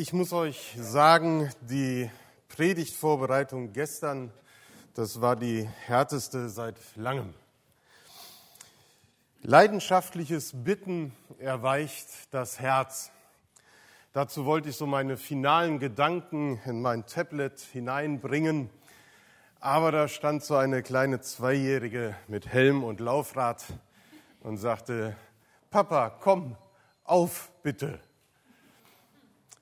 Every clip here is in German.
Ich muss euch sagen, die Predigtvorbereitung gestern, das war die härteste seit langem. Leidenschaftliches Bitten erweicht das Herz. Dazu wollte ich so meine finalen Gedanken in mein Tablet hineinbringen. Aber da stand so eine kleine Zweijährige mit Helm und Laufrad und sagte, Papa, komm, auf bitte.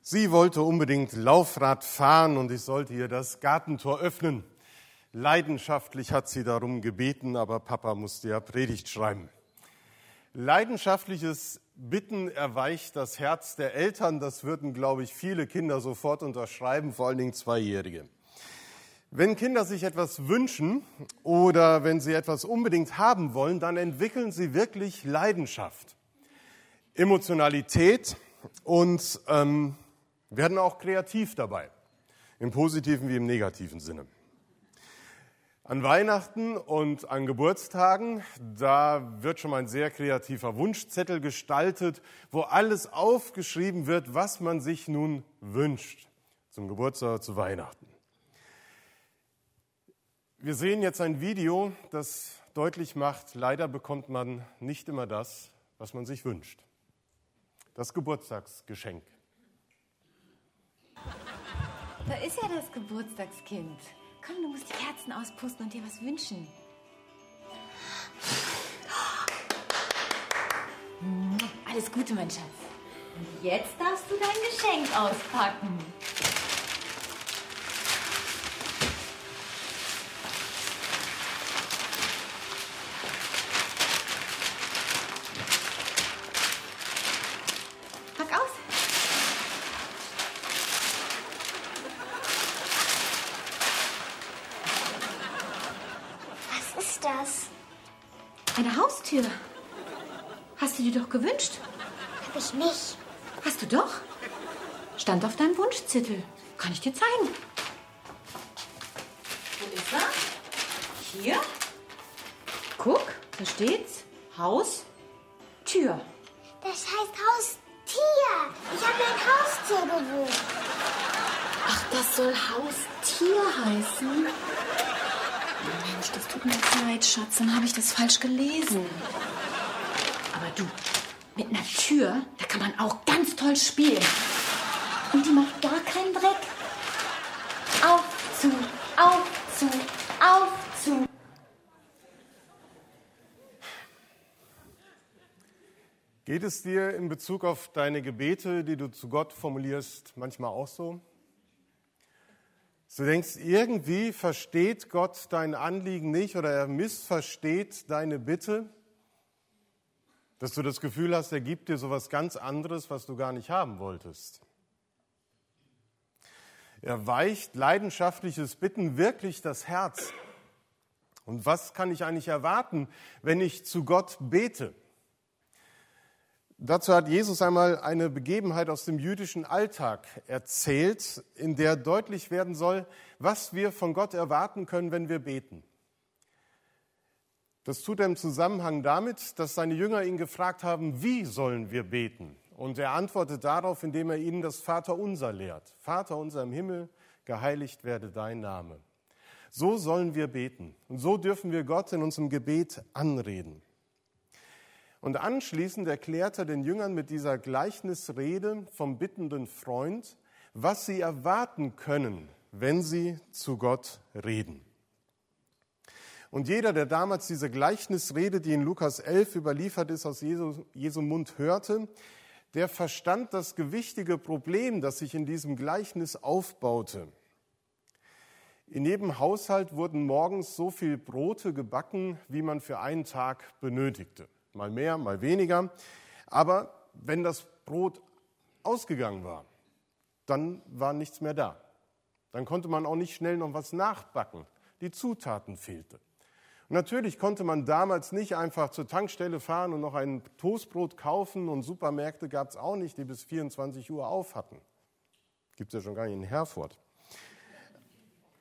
Sie wollte unbedingt Laufrad fahren und ich sollte ihr das Gartentor öffnen. Leidenschaftlich hat sie darum gebeten, aber Papa musste ja Predigt schreiben. Leidenschaftliches Bitten erweicht das Herz der Eltern. Das würden, glaube ich, viele Kinder sofort unterschreiben, vor allen Dingen Zweijährige. Wenn Kinder sich etwas wünschen oder wenn sie etwas unbedingt haben wollen, dann entwickeln sie wirklich Leidenschaft, Emotionalität und ähm, werden auch kreativ dabei, im positiven wie im negativen Sinne. An Weihnachten und an Geburtstagen, da wird schon mal ein sehr kreativer Wunschzettel gestaltet, wo alles aufgeschrieben wird, was man sich nun wünscht, zum Geburtstag, zu Weihnachten. Wir sehen jetzt ein Video, das deutlich macht, leider bekommt man nicht immer das, was man sich wünscht. Das Geburtstagsgeschenk. Da ist ja das Geburtstagskind. Komm, du musst die Kerzen auspusten und dir was wünschen. Alles Gute, mein Schatz. Und jetzt darfst du dein Geschenk auspacken. Haustür. Hast du dir doch gewünscht? Hab ich nicht. Hast du doch? Stand auf deinem Wunschzettel. Kann ich dir zeigen. Wo ist er? Hier. Guck, da steht's. Haus, Tür. Das heißt Haustier. Ich habe ein Haustier gewünscht. Ach, das soll Haustier heißen. Mensch, das tut mir leid, Schatz. Dann habe ich das falsch gelesen. Aber du, mit einer Tür, da kann man auch ganz toll spielen. Und die macht gar keinen Dreck. Auf, zu, auf, zu, auf, zu. Geht es dir in Bezug auf deine Gebete, die du zu Gott formulierst, manchmal auch so? Du denkst, irgendwie versteht Gott dein Anliegen nicht oder er missversteht deine Bitte, dass du das Gefühl hast, er gibt dir sowas ganz anderes, was du gar nicht haben wolltest. Er weicht leidenschaftliches Bitten wirklich das Herz. Und was kann ich eigentlich erwarten, wenn ich zu Gott bete? Dazu hat Jesus einmal eine Begebenheit aus dem jüdischen Alltag erzählt, in der deutlich werden soll, was wir von Gott erwarten können, wenn wir beten. Das tut er im Zusammenhang damit, dass seine Jünger ihn gefragt haben, wie sollen wir beten? Und er antwortet darauf, indem er ihnen das Vaterunser lehrt. Vater unser im Himmel, geheiligt werde dein Name. So sollen wir beten. Und so dürfen wir Gott in unserem Gebet anreden. Und anschließend erklärt er den Jüngern mit dieser Gleichnisrede vom bittenden Freund, was sie erwarten können, wenn sie zu Gott reden. Und jeder, der damals diese Gleichnisrede, die in Lukas 11 überliefert ist, aus Jesu, Jesu Mund hörte, der verstand das gewichtige Problem, das sich in diesem Gleichnis aufbaute. In jedem Haushalt wurden morgens so viel Brote gebacken, wie man für einen Tag benötigte mal mehr, mal weniger. Aber wenn das Brot ausgegangen war, dann war nichts mehr da. Dann konnte man auch nicht schnell noch was nachbacken. Die Zutaten fehlten. Natürlich konnte man damals nicht einfach zur Tankstelle fahren und noch ein Toastbrot kaufen und Supermärkte gab es auch nicht, die bis 24 Uhr auf hatten. Gibt es ja schon gar nicht in Herford.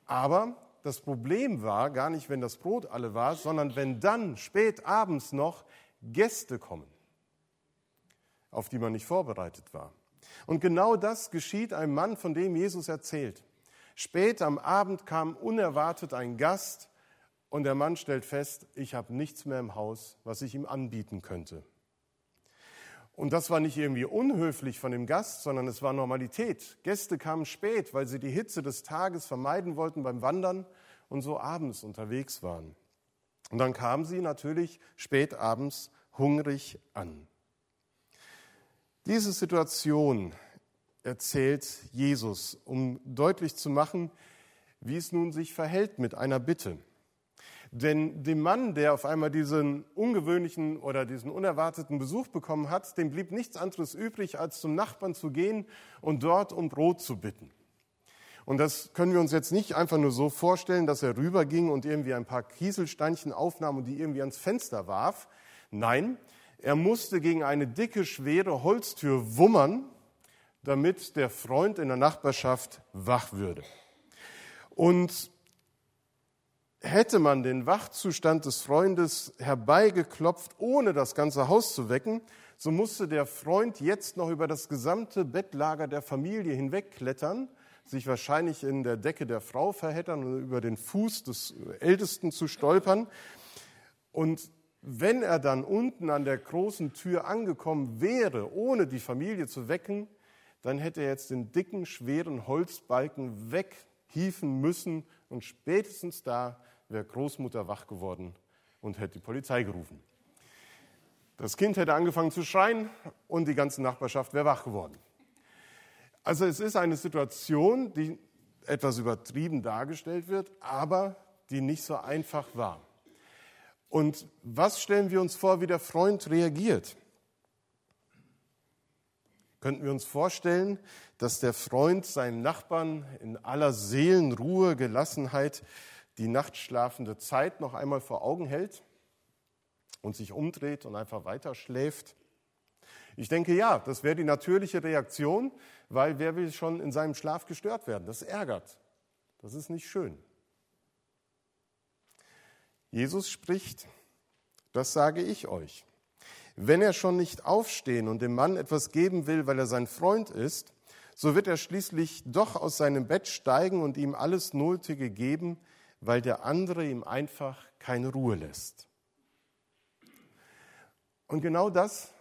Aber das Problem war gar nicht, wenn das Brot alle war, sondern wenn dann spät abends noch Gäste kommen, auf die man nicht vorbereitet war. Und genau das geschieht einem Mann, von dem Jesus erzählt. Spät am Abend kam unerwartet ein Gast und der Mann stellt fest, ich habe nichts mehr im Haus, was ich ihm anbieten könnte. Und das war nicht irgendwie unhöflich von dem Gast, sondern es war Normalität. Gäste kamen spät, weil sie die Hitze des Tages vermeiden wollten beim Wandern und so abends unterwegs waren. Und dann kamen sie natürlich spät abends hungrig an. Diese Situation erzählt Jesus, um deutlich zu machen, wie es nun sich verhält mit einer Bitte. Denn dem Mann, der auf einmal diesen ungewöhnlichen oder diesen unerwarteten Besuch bekommen hat, dem blieb nichts anderes übrig, als zum Nachbarn zu gehen und dort um Brot zu bitten. Und das können wir uns jetzt nicht einfach nur so vorstellen, dass er rüberging und irgendwie ein paar Kieselsteinchen aufnahm und die irgendwie ans Fenster warf. Nein, er musste gegen eine dicke, schwere Holztür wummern, damit der Freund in der Nachbarschaft wach würde. Und hätte man den Wachzustand des Freundes herbeigeklopft, ohne das ganze Haus zu wecken, so musste der Freund jetzt noch über das gesamte Bettlager der Familie hinwegklettern, sich wahrscheinlich in der Decke der Frau verheddern und über den Fuß des Ältesten zu stolpern. Und wenn er dann unten an der großen Tür angekommen wäre, ohne die Familie zu wecken, dann hätte er jetzt den dicken, schweren Holzbalken weghieven müssen und spätestens da wäre Großmutter wach geworden und hätte die Polizei gerufen. Das Kind hätte angefangen zu schreien und die ganze Nachbarschaft wäre wach geworden. Also es ist eine Situation, die etwas übertrieben dargestellt wird, aber die nicht so einfach war. Und was stellen wir uns vor, wie der Freund reagiert? Könnten wir uns vorstellen, dass der Freund seinen Nachbarn in aller Seelenruhe, Gelassenheit die nachtschlafende Zeit noch einmal vor Augen hält und sich umdreht und einfach weiter schläft? Ich denke ja, das wäre die natürliche Reaktion, weil wer will schon in seinem Schlaf gestört werden? Das ärgert. Das ist nicht schön. Jesus spricht, das sage ich euch. Wenn er schon nicht aufstehen und dem Mann etwas geben will, weil er sein Freund ist, so wird er schließlich doch aus seinem Bett steigen und ihm alles Nötige geben, weil der andere ihm einfach keine Ruhe lässt. Und genau das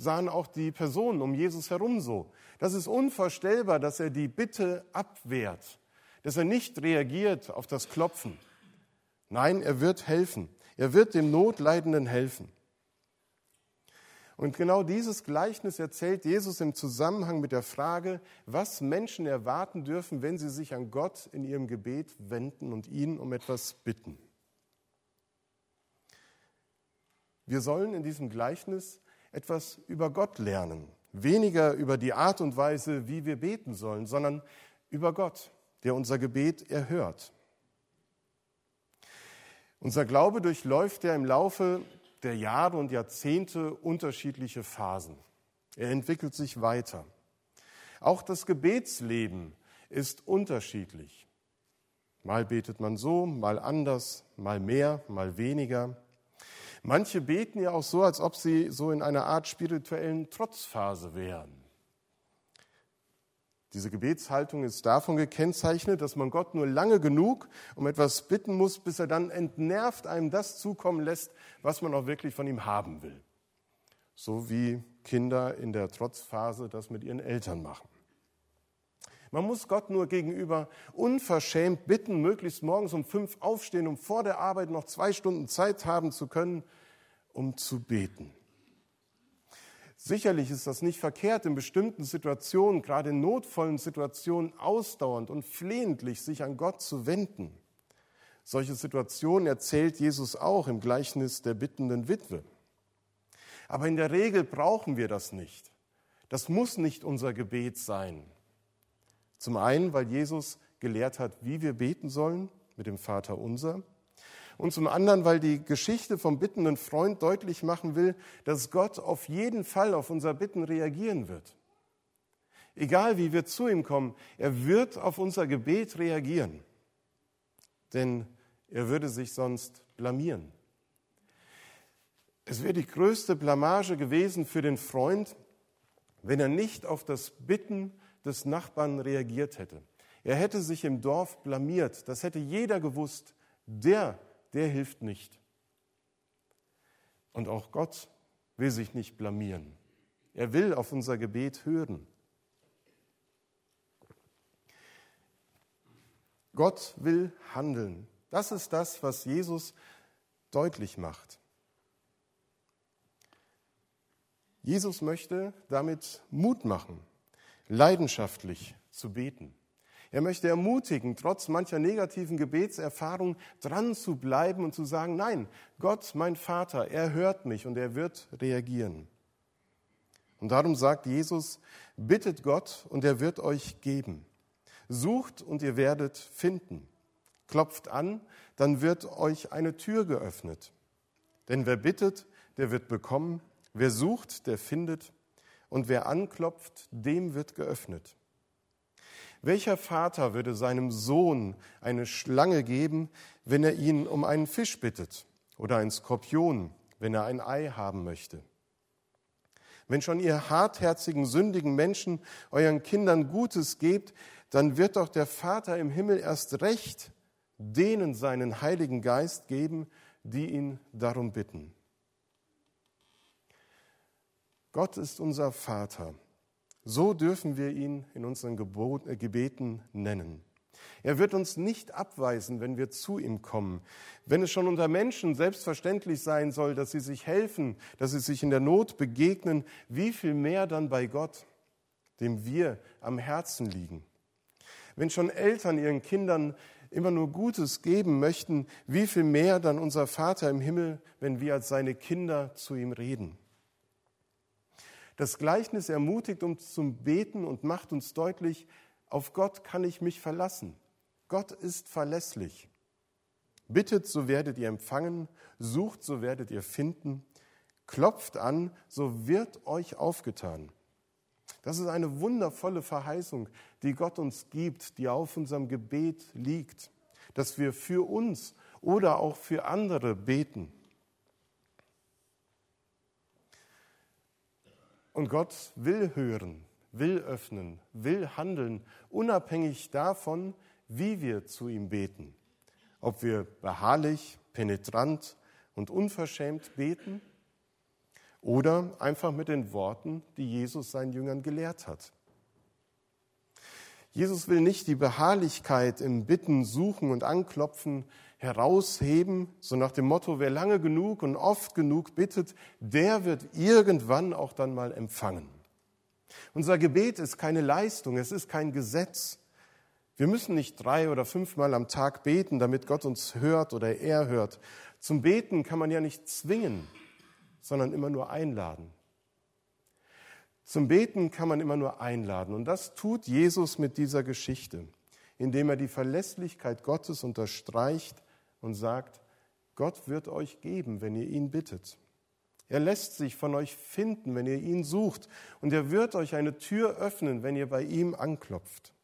sahen auch die Personen um Jesus herum so. Das ist unvorstellbar, dass er die Bitte abwehrt, dass er nicht reagiert auf das Klopfen. Nein, er wird helfen. Er wird dem Notleidenden helfen. Und genau dieses Gleichnis erzählt Jesus im Zusammenhang mit der Frage, was Menschen erwarten dürfen, wenn sie sich an Gott in ihrem Gebet wenden und ihn um etwas bitten. Wir sollen in diesem Gleichnis etwas über Gott lernen. Weniger über die Art und Weise, wie wir beten sollen, sondern über Gott, der unser Gebet erhört. Unser Glaube durchläuft ja im Laufe der Jahre und Jahrzehnte unterschiedliche Phasen. Er entwickelt sich weiter. Auch das Gebetsleben ist unterschiedlich. Mal betet man so, mal anders, mal mehr, mal weniger. Manche beten ja auch so, als ob sie so in einer Art spirituellen Trotzphase wären. Diese Gebetshaltung ist davon gekennzeichnet, dass man Gott nur lange genug um etwas bitten muss, bis er dann entnervt einem das zukommen lässt, was man auch wirklich von ihm haben will. So wie Kinder in der Trotzphase das mit ihren Eltern machen. Man muss Gott nur gegenüber unverschämt bitten, möglichst morgens um fünf aufstehen, um vor der Arbeit noch zwei Stunden Zeit haben zu können, um zu beten. Sicherlich ist das nicht verkehrt, in bestimmten Situationen, gerade in notvollen Situationen, ausdauernd und flehentlich sich an Gott zu wenden. Solche Situationen erzählt Jesus auch im Gleichnis der bittenden Witwe. Aber in der Regel brauchen wir das nicht. Das muss nicht unser Gebet sein. Zum einen, weil Jesus gelehrt hat, wie wir beten sollen mit dem Vater unser und zum anderen, weil die Geschichte vom bittenden Freund deutlich machen will, dass Gott auf jeden Fall auf unser Bitten reagieren wird. Egal wie wir zu ihm kommen, er wird auf unser Gebet reagieren, denn er würde sich sonst blamieren. Es wäre die größte Blamage gewesen für den Freund, wenn er nicht auf das Bitten des Nachbarn reagiert hätte. Er hätte sich im Dorf blamiert. Das hätte jeder gewusst. Der, der hilft nicht. Und auch Gott will sich nicht blamieren. Er will auf unser Gebet hören. Gott will handeln. Das ist das, was Jesus deutlich macht. Jesus möchte damit Mut machen, leidenschaftlich zu beten. Er möchte ermutigen, trotz mancher negativen Gebetserfahrung dran zu bleiben und zu sagen, nein, Gott, mein Vater, er hört mich und er wird reagieren. Und darum sagt Jesus, bittet Gott und er wird euch geben. Sucht und ihr werdet finden. Klopft an, dann wird euch eine Tür geöffnet. Denn wer bittet, der wird bekommen. Wer sucht, der findet. Und wer anklopft, dem wird geöffnet. Welcher Vater würde seinem Sohn eine Schlange geben, wenn er ihn um einen Fisch bittet oder einen Skorpion, wenn er ein Ei haben möchte? Wenn schon ihr hartherzigen, sündigen Menschen euren Kindern Gutes gebt, dann wird doch der Vater im Himmel erst recht denen seinen Heiligen Geist geben, die ihn darum bitten. Gott ist unser Vater so dürfen wir ihn in unseren äh, Gebeten nennen. Er wird uns nicht abweisen, wenn wir zu ihm kommen. Wenn es schon unter Menschen selbstverständlich sein soll, dass sie sich helfen, dass sie sich in der Not begegnen, wie viel mehr dann bei Gott, dem wir am Herzen liegen. Wenn schon Eltern ihren Kindern immer nur Gutes geben möchten, wie viel mehr dann unser Vater im Himmel, wenn wir als seine Kinder zu ihm reden. Das Gleichnis ermutigt uns zum Beten und macht uns deutlich, auf Gott kann ich mich verlassen. Gott ist verlässlich. Bittet, so werdet ihr empfangen, sucht, so werdet ihr finden, klopft an, so wird euch aufgetan. Das ist eine wundervolle Verheißung, die Gott uns gibt, die auf unserem Gebet liegt, dass wir für uns oder auch für andere beten. Und Gott will hören, will öffnen, will handeln, unabhängig davon, wie wir zu ihm beten. Ob wir beharrlich, penetrant und unverschämt beten oder einfach mit den Worten, die Jesus seinen Jüngern gelehrt hat. Jesus will nicht die Beharrlichkeit im Bitten, Suchen und Anklopfen herausheben, so nach dem Motto, wer lange genug und oft genug bittet, der wird irgendwann auch dann mal empfangen. Unser Gebet ist keine Leistung, es ist kein Gesetz. Wir müssen nicht drei oder fünfmal am Tag beten, damit Gott uns hört oder er hört. Zum Beten kann man ja nicht zwingen, sondern immer nur einladen. Zum Beten kann man immer nur einladen. Und das tut Jesus mit dieser Geschichte, indem er die Verlässlichkeit Gottes unterstreicht und sagt, Gott wird euch geben, wenn ihr ihn bittet. Er lässt sich von euch finden, wenn ihr ihn sucht, und er wird euch eine Tür öffnen, wenn ihr bei ihm anklopft.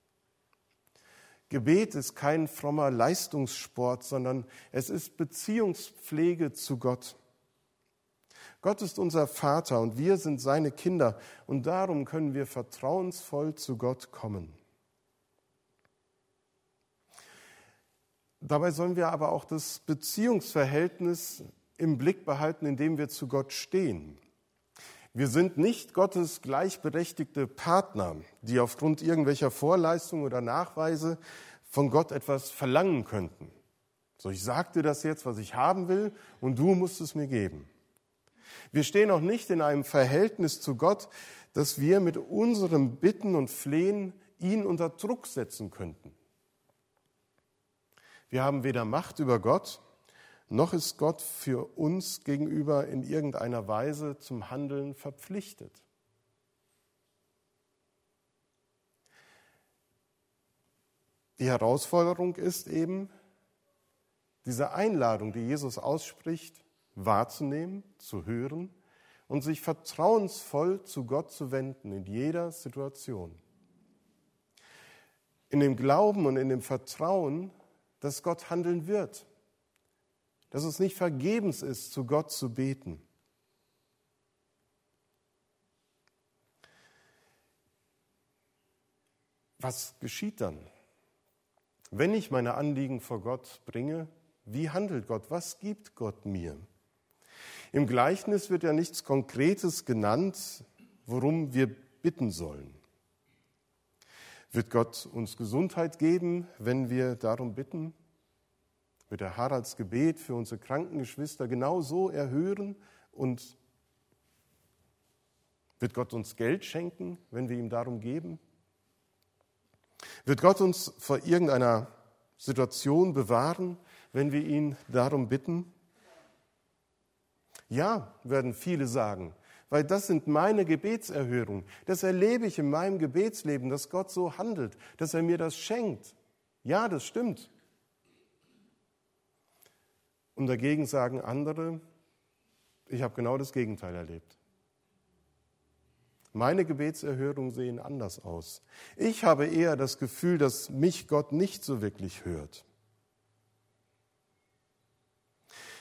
Gebet ist kein frommer Leistungssport, sondern es ist Beziehungspflege zu Gott. Gott ist unser Vater und wir sind seine Kinder und darum können wir vertrauensvoll zu Gott kommen. Dabei sollen wir aber auch das Beziehungsverhältnis im Blick behalten, in dem wir zu Gott stehen. Wir sind nicht Gottes gleichberechtigte Partner, die aufgrund irgendwelcher Vorleistungen oder Nachweise von Gott etwas verlangen könnten. So, ich sag dir das jetzt, was ich haben will, und du musst es mir geben. Wir stehen auch nicht in einem Verhältnis zu Gott, dass wir mit unserem Bitten und Flehen ihn unter Druck setzen könnten. Wir haben weder Macht über Gott, noch ist Gott für uns gegenüber in irgendeiner Weise zum Handeln verpflichtet. Die Herausforderung ist eben, diese Einladung, die Jesus ausspricht, wahrzunehmen, zu hören und sich vertrauensvoll zu Gott zu wenden in jeder Situation. In dem Glauben und in dem Vertrauen, dass Gott handeln wird, dass es nicht vergebens ist, zu Gott zu beten. Was geschieht dann? Wenn ich meine Anliegen vor Gott bringe, wie handelt Gott? Was gibt Gott mir? Im Gleichnis wird ja nichts Konkretes genannt, worum wir bitten sollen. Wird Gott uns Gesundheit geben, wenn wir darum bitten? Wird er Haralds Gebet für unsere kranken Geschwister genauso erhören und wird Gott uns Geld schenken, wenn wir ihm darum geben? Wird Gott uns vor irgendeiner Situation bewahren, wenn wir ihn darum bitten? Ja, werden viele sagen, weil das sind meine Gebetserhörungen. Das erlebe ich in meinem Gebetsleben, dass Gott so handelt, dass er mir das schenkt. Ja, das stimmt. Und dagegen sagen andere, ich habe genau das Gegenteil erlebt. Meine Gebetserhörungen sehen anders aus. Ich habe eher das Gefühl, dass mich Gott nicht so wirklich hört.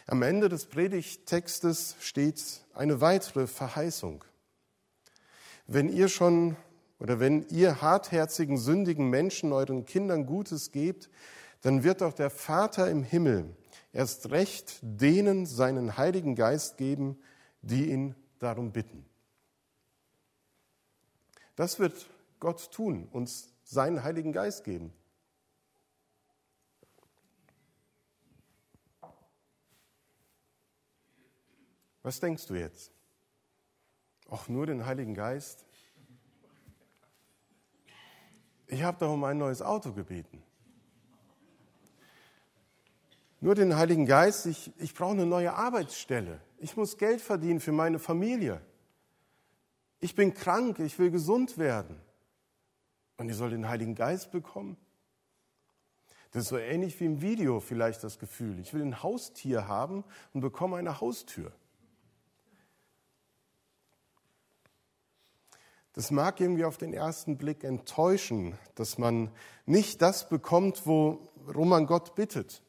Am Ende des Predigttextes steht eine weitere Verheißung. Wenn ihr schon oder wenn ihr hartherzigen, sündigen Menschen euren Kindern Gutes gebt, dann wird auch der Vater im Himmel erst recht denen seinen Heiligen Geist geben, die ihn darum bitten. Das wird Gott tun, uns seinen Heiligen Geist geben. Was denkst du jetzt? Auch nur den Heiligen Geist? Ich habe doch um ein neues Auto gebeten. Nur den Heiligen Geist, ich, ich brauche eine neue Arbeitsstelle. Ich muss Geld verdienen für meine Familie ich bin krank, ich will gesund werden. Und ich soll den Heiligen Geist bekommen. Das ist so ähnlich wie im Video vielleicht das Gefühl. Ich will ein Haustier haben und bekomme eine Haustür. Das mag irgendwie auf den ersten Blick enttäuschen, dass man nicht das bekommt, worum man Gott bittet.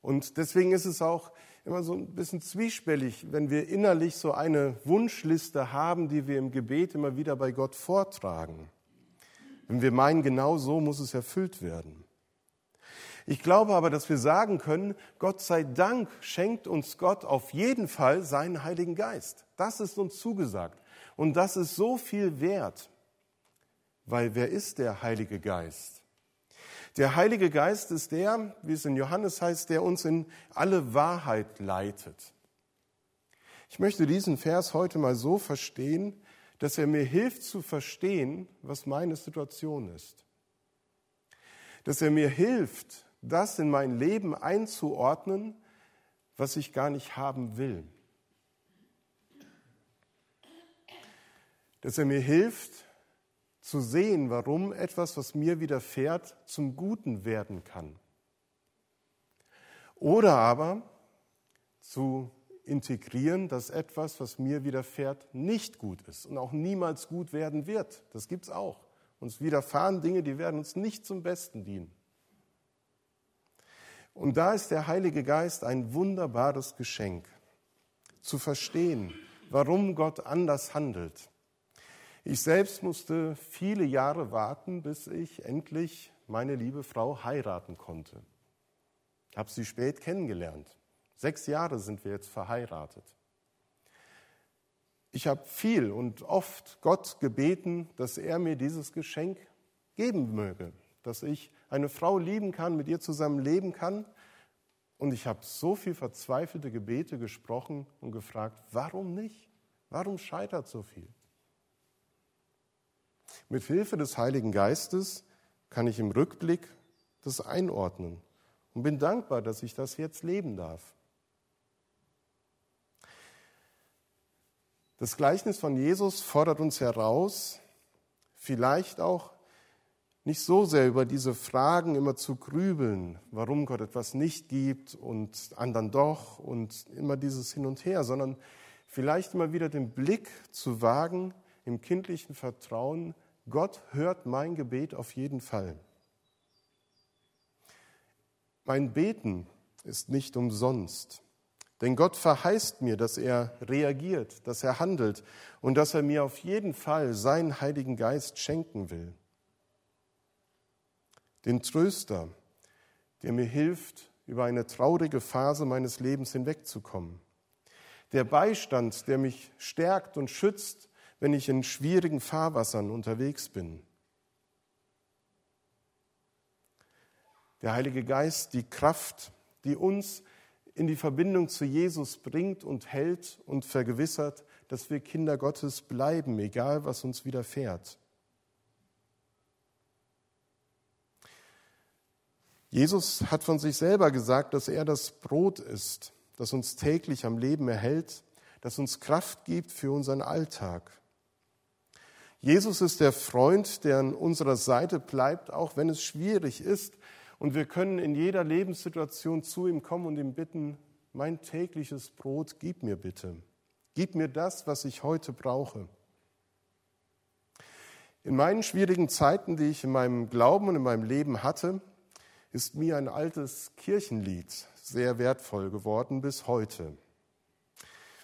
Und deswegen ist es auch immer so ein bisschen zwiespällig, wenn wir innerlich so eine Wunschliste haben, die wir im Gebet immer wieder bei Gott vortragen. Wenn wir meinen, genau so muss es erfüllt werden. Ich glaube aber, dass wir sagen können, Gott sei Dank schenkt uns Gott auf jeden Fall seinen Heiligen Geist. Das ist uns zugesagt. Und das ist so viel wert. Weil wer ist der Heilige Geist? Der Heilige Geist ist der, wie es in Johannes heißt, der uns in alle Wahrheit leitet. Ich möchte diesen Vers heute mal so verstehen, dass er mir hilft zu verstehen, was meine Situation ist. Dass er mir hilft, das in mein Leben einzuordnen, was ich gar nicht haben will. Dass er mir hilft, zu sehen, warum etwas, was mir widerfährt, zum Guten werden kann. Oder aber zu integrieren, dass etwas, was mir widerfährt, nicht gut ist und auch niemals gut werden wird. Das gibt es auch. Uns widerfahren Dinge, die werden uns nicht zum Besten dienen. Und da ist der Heilige Geist ein wunderbares Geschenk, zu verstehen, warum Gott anders handelt ich selbst musste viele Jahre warten, bis ich endlich meine liebe Frau heiraten konnte. Ich habe sie spät kennengelernt. Sechs Jahre sind wir jetzt verheiratet. Ich habe viel und oft Gott gebeten, dass er mir dieses Geschenk geben möge, dass ich eine Frau lieben kann, mit ihr zusammen leben kann. Und ich habe so viel verzweifelte Gebete gesprochen und gefragt, warum nicht? Warum scheitert so viel? Mit Hilfe des Heiligen Geistes kann ich im Rückblick das einordnen und bin dankbar, dass ich das jetzt leben darf. Das Gleichnis von Jesus fordert uns heraus, vielleicht auch nicht so sehr über diese Fragen immer zu grübeln, warum Gott etwas nicht gibt und anderen doch und immer dieses Hin und Her, sondern vielleicht immer wieder den Blick zu wagen im kindlichen Vertrauen, Gott hört mein Gebet auf jeden Fall. Mein Beten ist nicht umsonst, denn Gott verheißt mir, dass er reagiert, dass er handelt und dass er mir auf jeden Fall seinen Heiligen Geist schenken will. den Tröster, der mir hilft, über eine traurige Phase meines Lebens hinwegzukommen. Der Beistand, der mich stärkt und schützt, wenn ich in schwierigen Fahrwassern unterwegs bin. Der Heilige Geist, die Kraft, die uns in die Verbindung zu Jesus bringt und hält und vergewissert, dass wir Kinder Gottes bleiben, egal was uns widerfährt. Jesus hat von sich selber gesagt, dass er das Brot ist, das uns täglich am Leben erhält, das uns Kraft gibt für unseren Alltag. Jesus ist der Freund, der an unserer Seite bleibt, auch wenn es schwierig ist. Und wir können in jeder Lebenssituation zu ihm kommen und ihm bitten, mein tägliches Brot gib mir bitte. Gib mir das, was ich heute brauche. In meinen schwierigen Zeiten, die ich in meinem Glauben und in meinem Leben hatte, ist mir ein altes Kirchenlied sehr wertvoll geworden bis heute.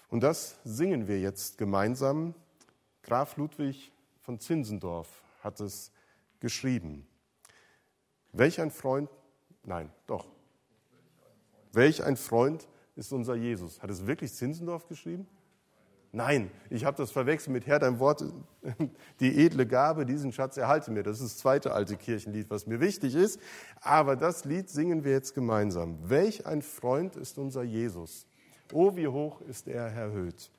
Und das singen wir jetzt gemeinsam. Graf Ludwig von Zinsendorf hat es geschrieben. Welch ein Freund, nein, doch. Welch ein Freund ist unser Jesus. Hat es wirklich Zinsendorf geschrieben? Nein, ich habe das verwechselt mit Herr, dein Wort, die edle Gabe, diesen Schatz erhalte mir. Das ist das zweite alte Kirchenlied, was mir wichtig ist. Aber das Lied singen wir jetzt gemeinsam. Welch ein Freund ist unser Jesus. Oh, wie hoch ist er erhöht.